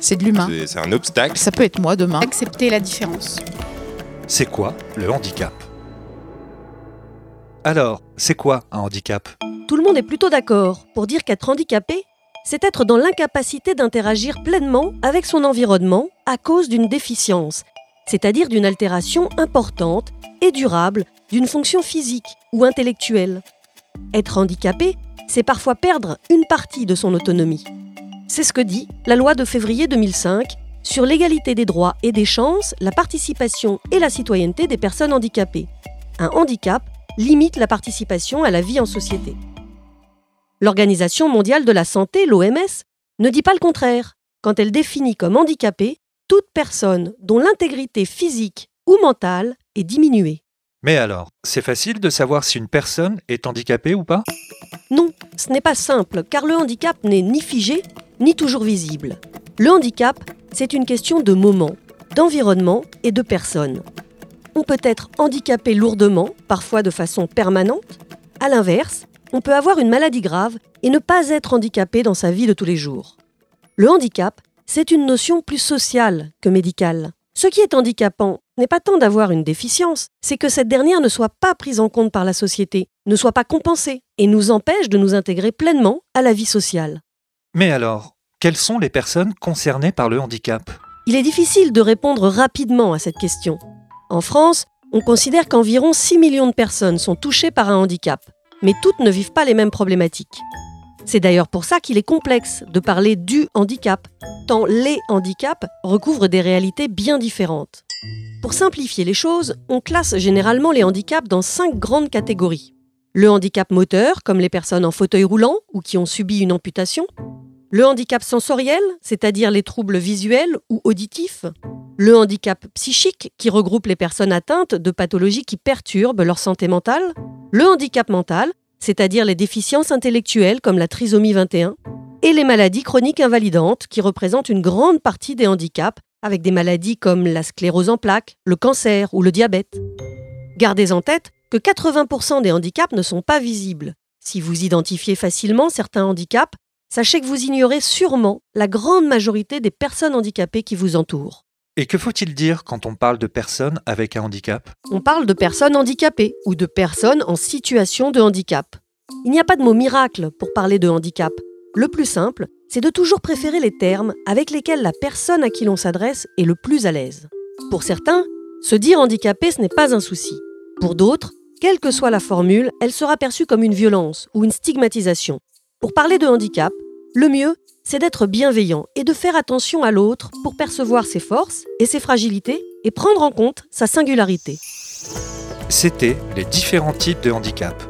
C'est de l'humain. C'est- un obstacle. Ça peut être moi demain. Accepter la différence. C'est quoi le handicap? Alors, c'est quoi un handicap? Tout le monde est plutôt d'accord pour dire qu'être handicapé, c'est être dans l'incapacité d'interagir pleinement avec son environnement à cause d'une déficience, c'est-à-dire d'une altération importante et durable d'une fonction physique ou intellectuelle. Être handicapé, c'est parfois perdre une partie de son autonomie. C'est ce que dit la loi de février 2005 sur l'égalité des droits et des chances, la participation et la citoyenneté des personnes handicapées. Un handicap limite la participation à la vie en société. L'Organisation mondiale de la santé, l'OMS, ne dit pas le contraire quand elle définit comme handicapé toute personne dont l'intégrité physique ou mentale est diminuée. Mais alors, c'est facile de savoir si une personne est handicapée ou pas? Non, ce n'est pas simple, car le handicap n'est ni figé, ni toujours visible. Le handicap, c'est une question de moment, d'environnement et de personne. On peut être handicapé lourdement, parfois de façon permanente. À l'inverse, on peut avoir une maladie grave et ne pas être handicapé dans sa vie de tous les jours. Le handicap, c'est une notion plus sociale que médicale. Ce qui est handicapant n'est pas tant d'avoir une déficience, c'est que cette dernière ne soit pas prise en compte par la société, ne soit pas compensée et nous empêche de nous intégrer pleinement à la vie sociale. Mais alors, quelles sont les personnes concernées par le handicap? Il est difficile de répondre rapidement à cette question. En France, on considère qu'environ 6 millions de personnes sont touchées par un handicap, mais toutes ne vivent pas les mêmes problématiques. C'est d'ailleurs pour ça qu'il est complexe de parler du handicap, tant les handicaps recouvrent des réalités bien différentes. Pour simplifier les choses, on classe généralement les handicaps dans cinq grandes catégories. Le handicap moteur, comme les personnes en fauteuil roulant ou qui ont subi une amputation. Le handicap sensoriel, c'est-à-dire les troubles visuels ou auditifs. Le handicap psychique, qui regroupe les personnes atteintes de pathologies qui perturbent leur santé mentale. Le handicap mental, c'est-à-dire les déficiences intellectuelles comme la trisomie 21. Et les maladies chroniques invalidantes, qui représentent une grande partie des handicaps, avec des maladies comme la sclérose en plaques, le cancer ou le diabète. Gardez en tête que 80% des handicaps ne sont pas visibles. Si vous identifiez facilement certains handicaps, sachez que vous ignorez sûrement la grande majorité des personnes handicapées qui vous entourent. Et que faut-il dire quand on parle de personnes avec un handicap? On parle de personnes handicapées ou de personnes en situation de handicap. Il n'y a pas de mot miracle pour parler de handicap. Le plus simple, c'est de toujours préférer les termes avec lesquels la personne à qui l'on s'adresse est le plus à l'aise. Pour certains, se dire handicapé, ce n'est pas un souci. Pour d'autres, quelle que soit la formule, elle sera perçue comme une violence ou une stigmatisation. Pour parler de handicap, le mieux, c'est d'être bienveillant et de faire attention à l'autre pour percevoir ses forces et ses fragilités et prendre en compte sa singularité. C'était les différents types de handicap.